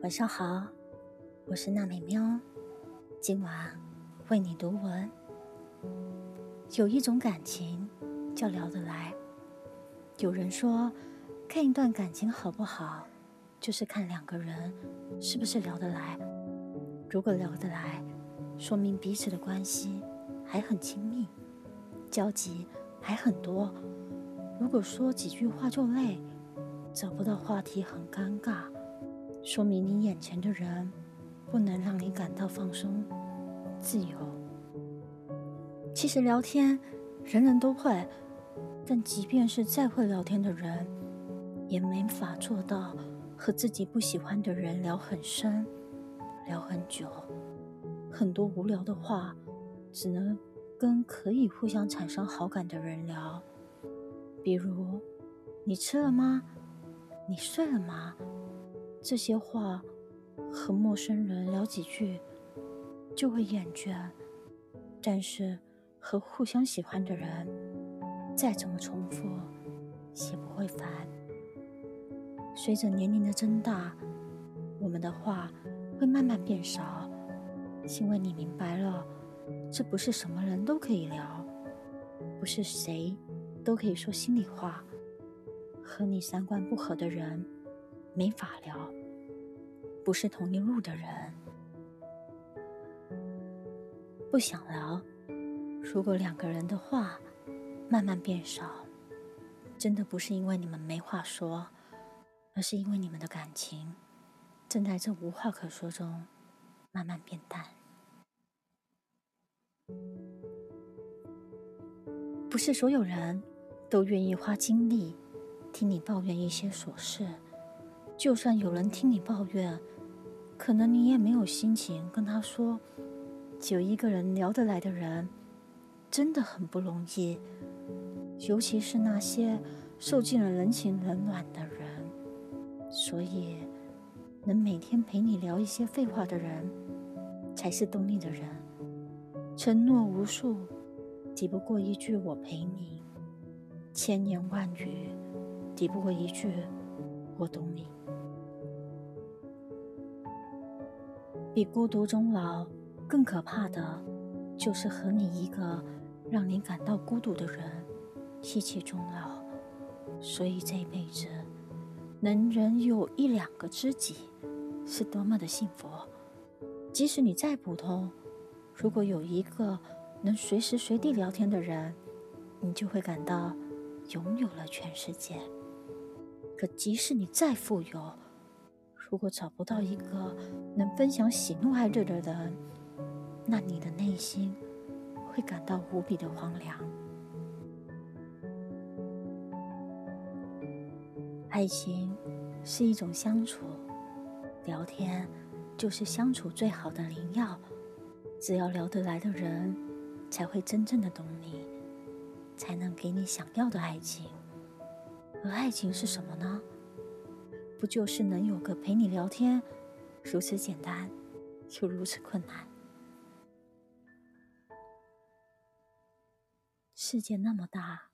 晚上好，我是娜美喵，今晚为你读文。有一种感情叫聊得来。有人说，看一段感情好不好，就是看两个人是不是聊得来。如果聊得来，说明彼此的关系还很亲密，交集还很多。如果说几句话就累，找不到话题很尴尬。说明你眼前的人不能让你感到放松、自由。其实聊天人人都会，但即便是再会聊天的人，也没法做到和自己不喜欢的人聊很深、聊很久。很多无聊的话，只能跟可以互相产生好感的人聊。比如，你吃了吗？你睡了吗？这些话和陌生人聊几句就会厌倦，但是和互相喜欢的人再怎么重复也不会烦。随着年龄的增大，我们的话会慢慢变少，因为你明白了，这不是什么人都可以聊，不是谁都可以说心里话，和你三观不合的人。没法聊，不是同一路的人，不想聊。如果两个人的话慢慢变少，真的不是因为你们没话说，而是因为你们的感情正在这无话可说中慢慢变淡。不是所有人都愿意花精力听你抱怨一些琐事。就算有人听你抱怨，可能你也没有心情跟他说。有一个人聊得来的人，真的很不容易，尤其是那些受尽了人情冷暖的人。所以，能每天陪你聊一些废话的人，才是懂你的人。承诺无数，抵不过一句“我陪你”；千言万语，抵不过一句“我懂你”。比孤独终老更可怕的，就是和你一个让你感到孤独的人一起终老。所以这辈子能人有一两个知己，是多么的幸福。即使你再普通，如果有一个能随时随地聊天的人，你就会感到拥有了全世界。可即使你再富有，如果找不到一个能分享喜怒哀乐的人，那你的内心会感到无比的荒凉。爱情是一种相处，聊天就是相处最好的灵药。只要聊得来的人，才会真正的懂你，才能给你想要的爱情。而爱情是什么呢？不就是能有个陪你聊天，如此简单，又如此困难。世界那么大，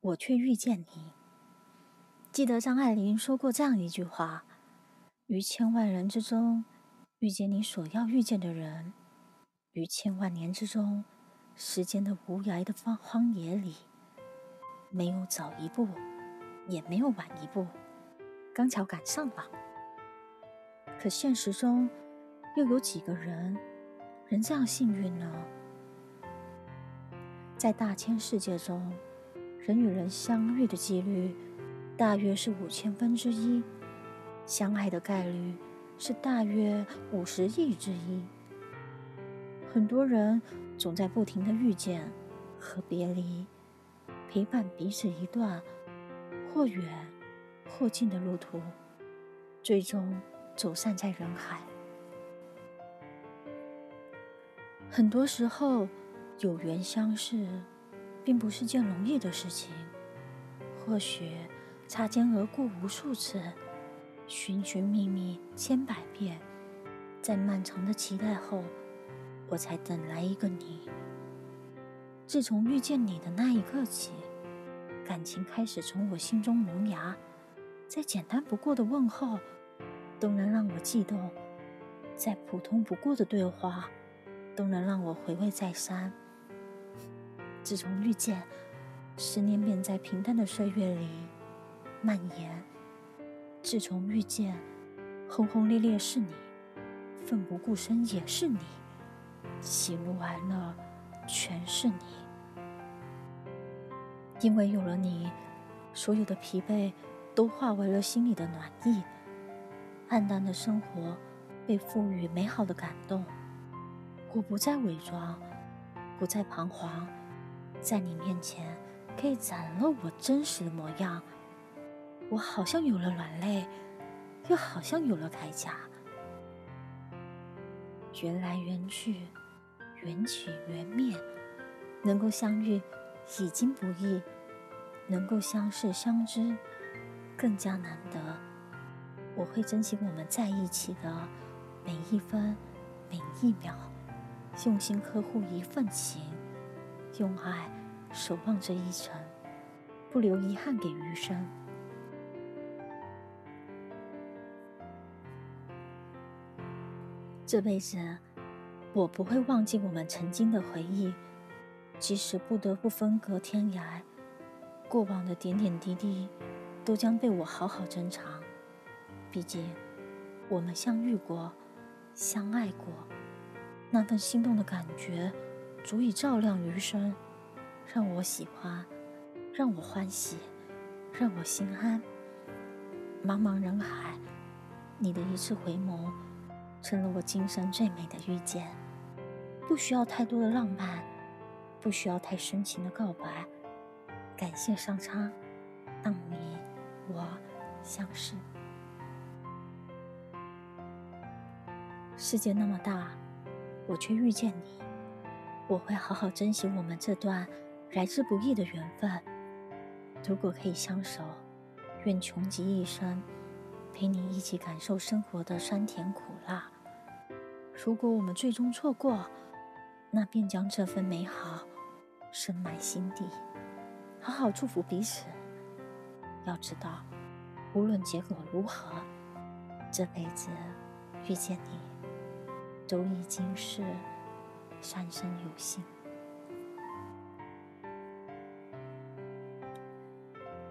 我却遇见你。记得张爱玲说过这样一句话：“于千万人之中，遇见你所要遇见的人；于千万年之中，时间的无涯的荒荒野里，没有早一步，也没有晚一步。”刚巧赶上了，可现实中又有几个人能这样幸运呢？在大千世界中，人与人相遇的几率大约是五千分之一，相爱的概率是大约五十亿之一。很多人总在不停的遇见和别离，陪伴彼此一段或远。或近的路途，最终走散在人海。很多时候，有缘相识，并不是件容易的事情。或许擦肩而过无数次，寻寻觅觅千百遍，在漫长的期待后，我才等来一个你。自从遇见你的那一刻起，感情开始从我心中萌芽。再简单不过的问候，都能让我悸动；再普通不过的对话，都能让我回味再三。自从遇见，思念便在平淡的岁月里蔓延。自从遇见，轰轰烈烈是你，奋不顾身也是你，喜怒哀乐全是你。因为有了你，所有的疲惫都化为了心里的暖意，暗淡的生活被赋予美好的感动。我不再伪装，不再彷徨。在你面前，可以展露我真实的模样。我好像有了软肋，又好像有了铠甲。缘来缘去，缘起缘灭，能够相遇已经不易，能够相识相知更加难得。我会珍惜我们在一起的每一分每一秒，用心呵护一份情。用爱守望这一程，不留遗憾给余生。这辈子，我不会忘记我们曾经的回忆，即使不得不分隔天涯，过往的点点滴滴都将被我好好珍藏。毕竟，我们相遇过，相爱过，那份心动的感觉。足以照亮余生，让我喜欢，让我欢喜，让我心安。茫茫人海，你的一次回眸，成了我今生最美的遇见。不需要太多的浪漫，不需要太深情的告白。感谢上苍，让你我相识。世界那么大，我却遇见你。我会好好珍惜我们这段来之不易的缘分。如果可以相守，愿穷极一生陪你一起感受生活的酸甜苦辣。如果我们最终错过，那便将这份美好深埋心底，好好祝福彼此。要知道，无论结果如何，这辈子遇见你都已经是。三生有幸。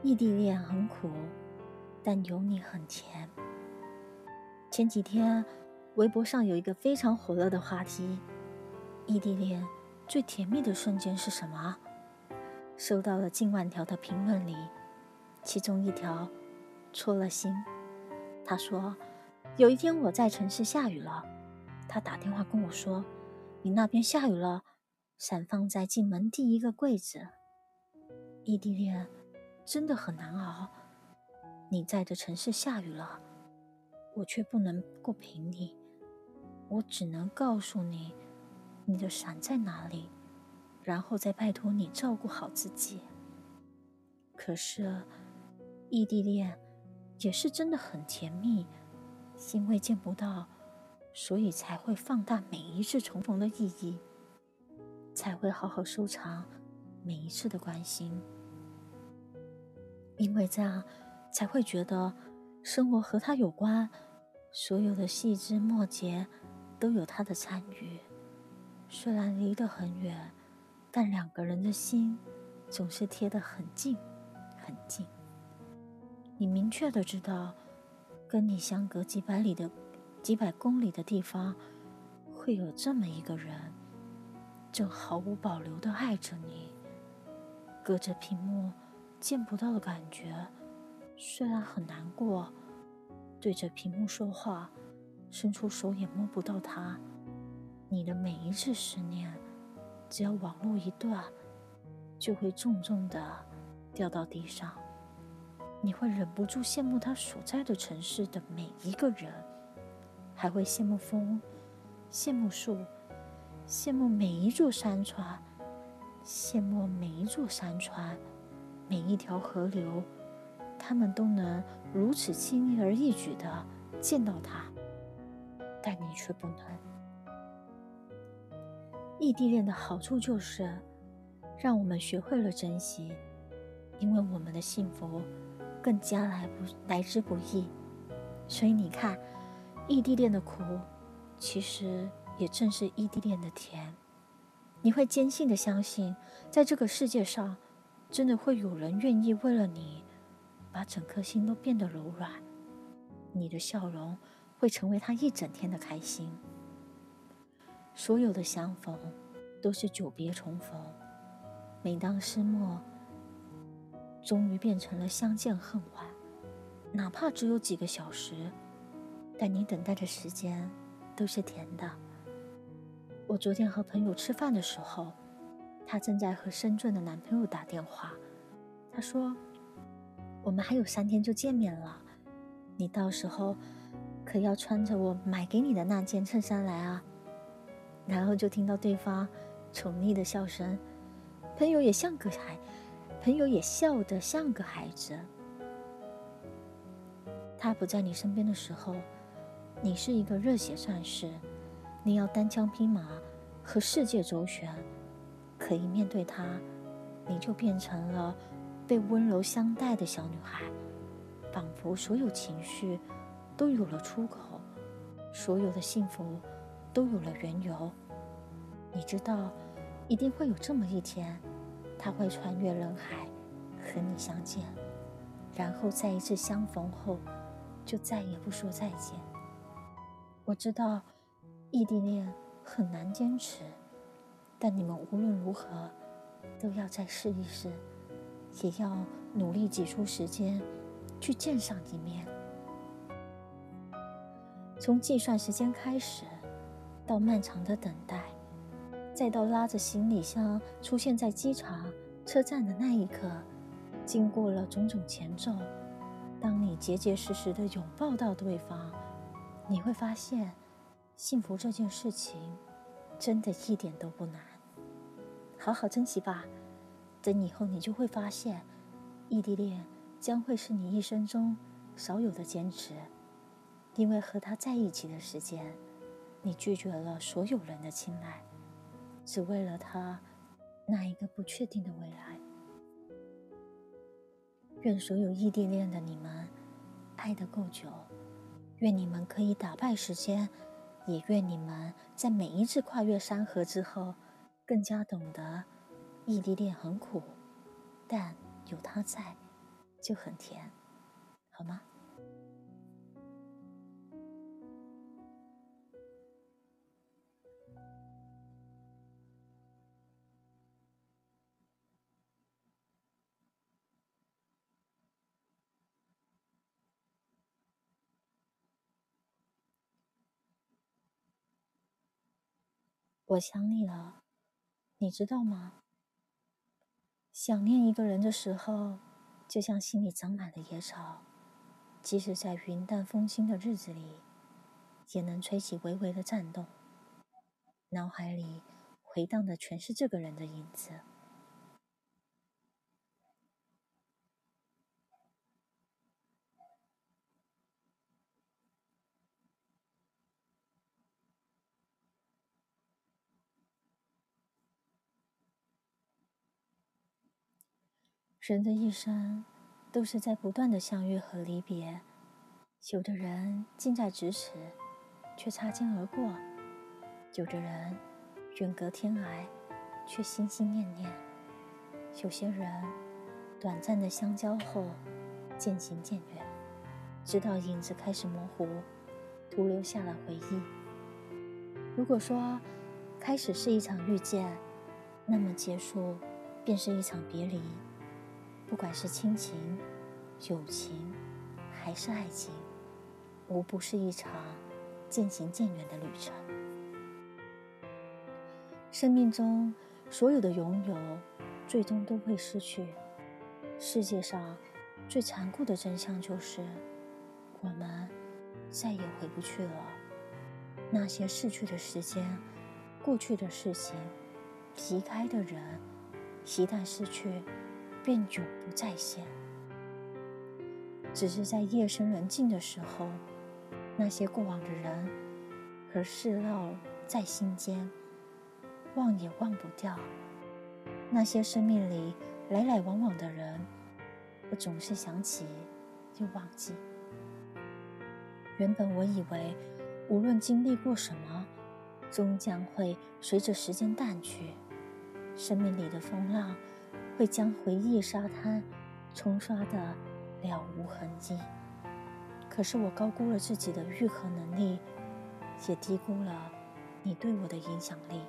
异地恋很苦，但有你很甜。前几天，微博上有一个非常火热的话题：异地恋最甜蜜的瞬间是什么？收到了近万条的评论里，其中一条戳了心。他说：“有一天我在城市下雨了，他打电话跟我说。”你那边下雨了，伞放在进门第一个柜子。异地恋真的很难熬。你在的城市下雨了，我却不能够陪你，我只能告诉你你的伞在哪里，然后再拜托你照顾好自己。可是异地恋也是真的很甜蜜，因为见不到。所以才会放大每一次重逢的意义，才会好好收藏每一次的关心，因为这样才会觉得生活和他有关，所有的细枝末节都有他的参与。虽然离得很远，但两个人的心总是贴得很近很近。你明确的知道，跟你相隔几百里的。几百公里的地方，会有这么一个人，正毫无保留的爱着你。隔着屏幕见不到的感觉，虽然很难过。对着屏幕说话，伸出手也摸不到他。你的每一次思念，只要网络一断，就会重重的掉到地上。你会忍不住羡慕他所在的城市的每一个人。还会羡慕风，羡慕树，羡慕每一座山川，羡慕每一座山川，每一条河流，他们都能如此轻而易举的见到他，但你却不能。异地恋的好处就是，让我们学会了珍惜，因为我们的幸福更加来不来之不易，所以你看。异地恋的苦，其实也正是异地恋的甜。你会坚信的相信，在这个世界上，真的会有人愿意为了你，把整颗心都变得柔软。你的笑容会成为他一整天的开心。所有的相逢，都是久别重逢。每当失末，终于变成了相见恨晚，哪怕只有几个小时。但你等待的时间都是甜的。我昨天和朋友吃饭的时候，她正在和深圳的男朋友打电话。她说：“我们还有三天就见面了，你到时候可要穿着我买给你的那件衬衫来啊。”然后就听到对方宠溺的笑声，朋友也像个孩，朋友也笑得像个孩子。他不在你身边的时候。你是一个热血战士，你要单枪匹马和世界周旋，可一面对他，你就变成了被温柔相待的小女孩，仿佛所有情绪都有了出口，所有的幸福都有了缘由。你知道，一定会有这么一天，他会穿越人海和你相见，然后再一次相逢后，就再也不说再见。我知道，异地恋很难坚持，但你们无论如何都要再试一试，也要努力挤出时间去见上一面。从计算时间开始，到漫长的等待，再到拉着行李箱出现在机场、车站的那一刻，经过了种种前奏，当你结结实实的拥抱到对方。你会发现，幸福这件事情真的一点都不难，好好珍惜吧。等以后，你就会发现，异地恋将会是你一生中少有的坚持，因为和他在一起的时间，你拒绝了所有人的青睐，只为了他那一个不确定的未来。愿所有异地恋的你们，爱得够久。愿你们可以打败时间，也愿你们在每一次跨越山河之后，更加懂得异地恋很苦，但有他在就很甜，好吗？我想你了，你知道吗？想念一个人的时候，就像心里长满了野草，即使在云淡风轻的日子里，也能吹起微微的颤动。脑海里回荡的全是这个人的影子。人的一生都是在不断的相遇和离别，有的人近在咫尺，却擦肩而过；有的人远隔天涯，却心心念念；有些人短暂的相交后渐行渐远，直到影子开始模糊，徒留下了回忆。如果说开始是一场遇见，那么结束便是一场别离。不管是亲情、友情，还是爱情，无不是一场渐行渐远的旅程。生命中所有的拥有，最终都会失去。世界上最残酷的真相就是，我们再也回不去了。那些逝去的时间、过去的事情、离开的人，一旦失去。便永不再现。只是在夜深人静的时候，那些过往的人和事烙在心间，忘也忘不掉。那些生命里来来往往的人，我总是想起又忘记。原本我以为无论经历过什么，终将会随着时间淡去。生命里的风浪会将回忆沙滩冲刷的了无痕迹。可是我高估了自己的愈合能力，也低估了你对我的影响力。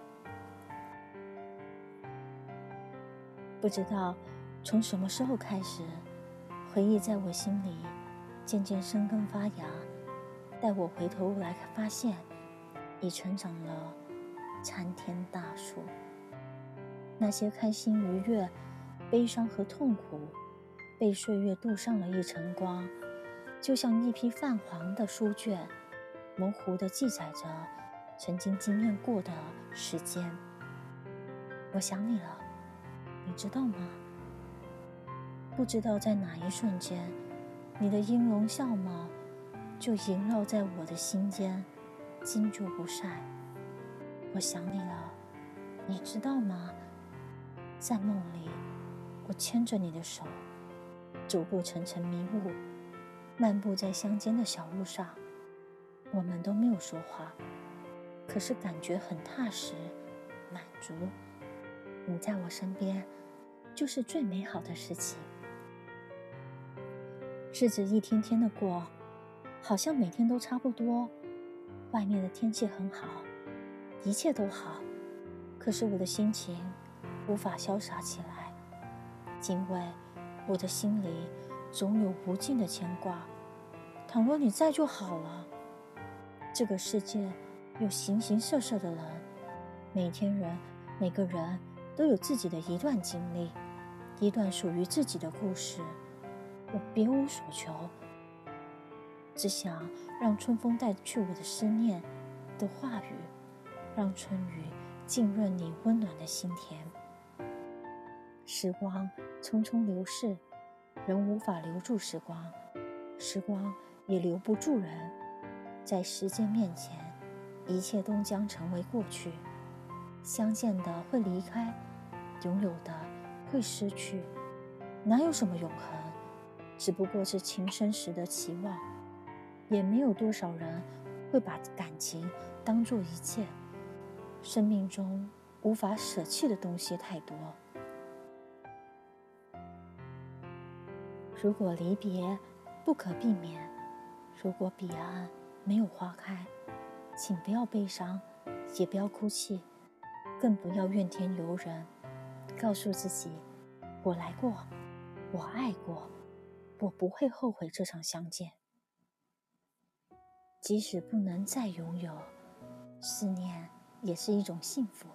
不知道从什么时候开始，回忆在我心里渐渐生根发芽。待我回头来发现，已成长了参天大树。那些开心愉悦、悲伤和痛苦，被岁月镀上了一层光，就像一批泛黄的书卷，模糊地记载着曾经经验过的时间。我想你了，你知道吗？不知道在哪一瞬间，你的音容笑貌。就萦绕在我的心间，经久不散。我想你了，你知道吗？在梦里，我牵着你的手，走过层层迷雾，漫步在乡间的小路上。我们都没有说话，可是感觉很踏实、满足。你在我身边，就是最美好的事情。日子一天天的过。好像每天都差不多，外面的天气很好，一切都好，可是我的心情无法潇洒起来，因为我的心里总有无尽的牵挂。倘若你在就好了。这个世界有形形色色的人，每天人每个人都有自己的一段经历，一段属于自己的故事。我别无所求。只想让春风带去我的思念的话语，让春雨浸润你温暖的心田。时光匆匆流逝，人无法留住时光，时光也留不住人。在时间面前，一切都将成为过去。相见的会离开，拥有的会失去，哪有什么永恒？只不过是情深时的期望。也没有多少人会把感情当做一切。生命中无法舍弃的东西太多。如果离别不可避免，如果彼岸没有花开，请不要悲伤，也不要哭泣，更不要怨天尤人。告诉自己：我来过，我爱过，我不会后悔这场相见。即使不能再拥有，思念也是一种幸福。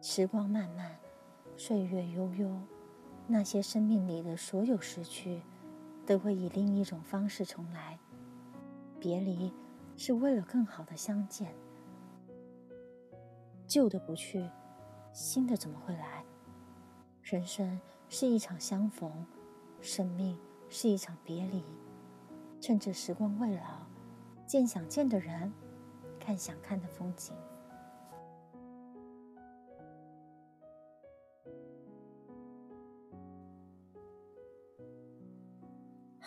时光漫漫，岁月悠悠，那些生命里的所有失去，都会以另一种方式重来。别离是为了更好的相见。旧的不去，新的怎么会来？人生是一场相逢，生命是一场别离。趁着时光未老。见想见的人，看想看的风景。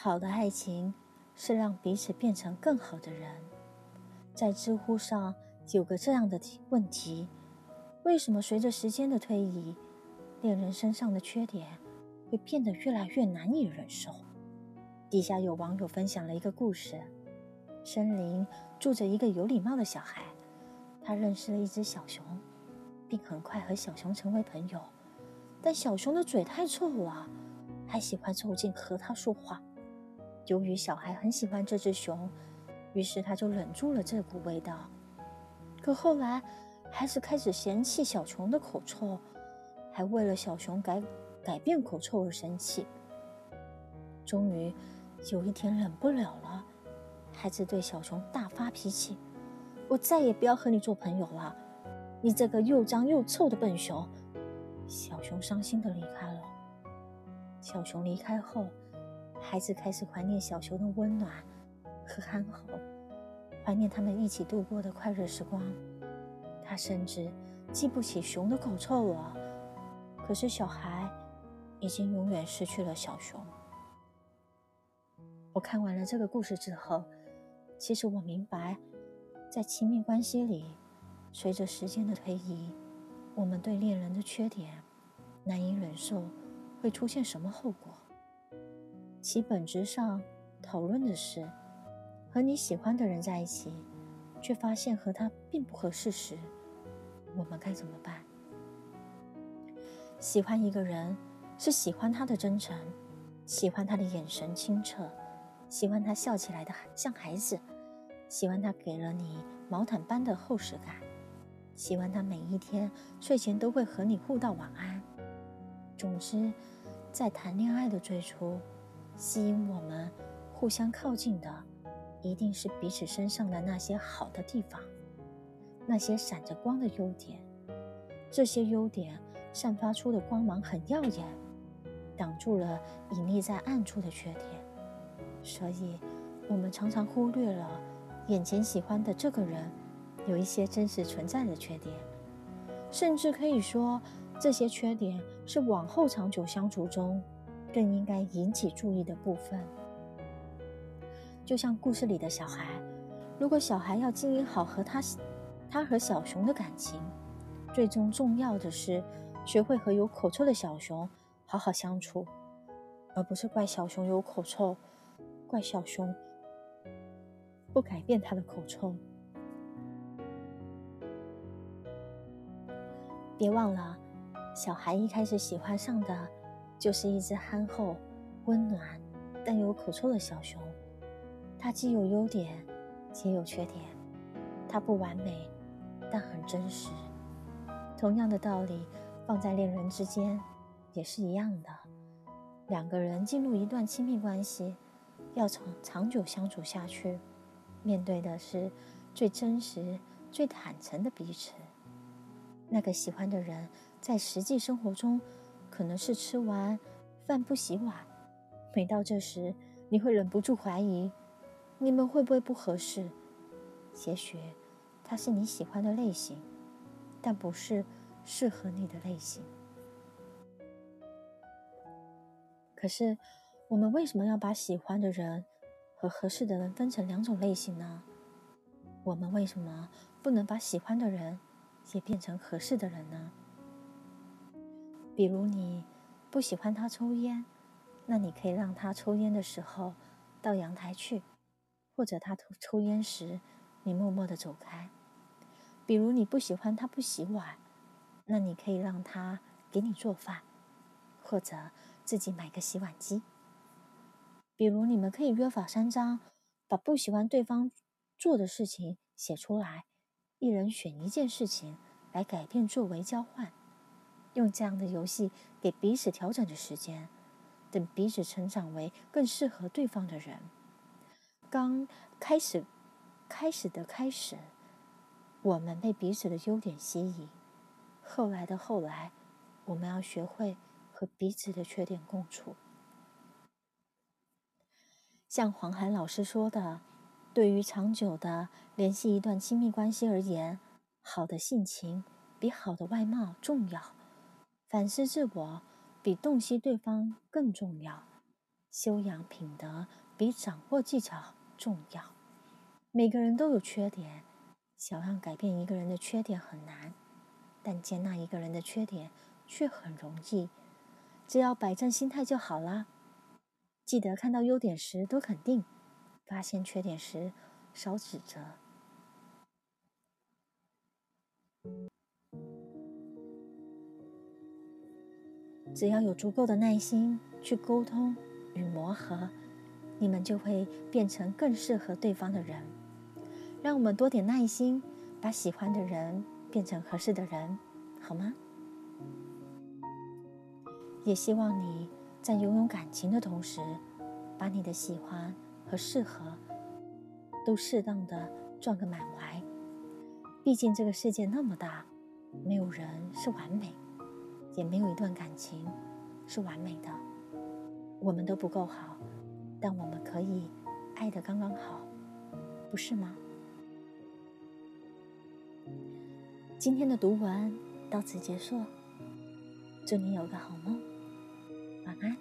好的爱情是让彼此变成更好的人。在知乎上有个这样的问题：为什么随着时间的推移，恋人身上的缺点会变得越来越难以忍受？底下有网友分享了一个故事。森林住着一个有礼貌的小孩，他认识了一只小熊，并很快和小熊成为朋友。但小熊的嘴太臭了，还喜欢凑近和他说话。由于小孩很喜欢这只熊，于是他就忍住了这股味道。可后来，孩子开始嫌弃小熊的口臭，还为了小熊改改变口臭而生气。终于有一天，忍不了了。孩子对小熊大发脾气：“我再也不要和你做朋友了，你这个又脏又臭的笨熊！”小熊伤心的离开了。小熊离开后，孩子开始怀念小熊的温暖和憨厚，怀念他们一起度过的快乐时光。他甚至记不起熊的口臭了。可是小孩已经永远失去了小熊。我看完了这个故事之后。其实我明白，在亲密关系里，随着时间的推移，我们对恋人的缺点难以忍受，会出现什么后果？其本质上讨论的是，和你喜欢的人在一起，却发现和他并不合适时，我们该怎么办？喜欢一个人，是喜欢他的真诚，喜欢他的眼神清澈，喜欢他笑起来的像孩子。喜欢他给了你毛毯般的厚实感，喜欢他每一天睡前都会和你互道晚安。总之，在谈恋爱的最初，吸引我们互相靠近的，一定是彼此身上的那些好的地方，那些闪着光的优点。这些优点散发出的光芒很耀眼，挡住了隐匿在暗处的缺点。所以，我们常常忽略了。眼前喜欢的这个人，有一些真实存在的缺点，甚至可以说，这些缺点是往后长久相处中更应该引起注意的部分。就像故事里的小孩，如果小孩要经营好和他、他和小熊的感情，最终重要的是学会和有口臭的小熊好好相处，而不是怪小熊有口臭，怪小熊。不改变他的口臭。别忘了，小孩一开始喜欢上的，就是一只憨厚、温暖但有口臭的小熊。它既有优点，也有缺点。它不完美，但很真实。同样的道理，放在恋人之间也是一样的。两个人进入一段亲密关系，要长长久相处下去。面对的是最真实、最坦诚的彼此。那个喜欢的人，在实际生活中可能是吃完饭不洗碗。每到这时，你会忍不住怀疑，你们会不会不合适？也许他是你喜欢的类型，但不是适合你的类型。可是，我们为什么要把喜欢的人？和合适的人分成两种类型呢？我们为什么不能把喜欢的人也变成合适的人呢？比如你不喜欢他抽烟，那你可以让他抽烟的时候到阳台去，或者他抽抽烟时你默默的走开。比如你不喜欢他不洗碗，那你可以让他给你做饭，或者自己买个洗碗机。比如，你们可以约法三章，把不喜欢对方做的事情写出来，一人选一件事情来改变作为交换，用这样的游戏给彼此调整的时间，等彼此成长为更适合对方的人。刚开始，开始的开始，我们被彼此的优点吸引；后来的后来，我们要学会和彼此的缺点共处。像黄海老师说的，对于长久的联系一段亲密关系而言，好的性情比好的外貌重要，反思自我比洞悉对方更重要，修养品德比掌握技巧重要。每个人都有缺点，想要改变一个人的缺点很难，但接纳一个人的缺点却很容易，只要摆正心态就好啦。记得看到优点时多肯定，发现缺点时少指责。只要有足够的耐心去沟通与磨合，你们就会变成更适合对方的人。让我们多点耐心，把喜欢的人变成合适的人，好吗？也希望你。在拥有感情的同时，把你的喜欢和适合都适当的撞个满怀。毕竟这个世界那么大，没有人是完美，也没有一段感情是完美的。我们都不够好，但我们可以爱的刚刚好，不是吗？今天的读文到此结束，祝你有个好梦。晚安。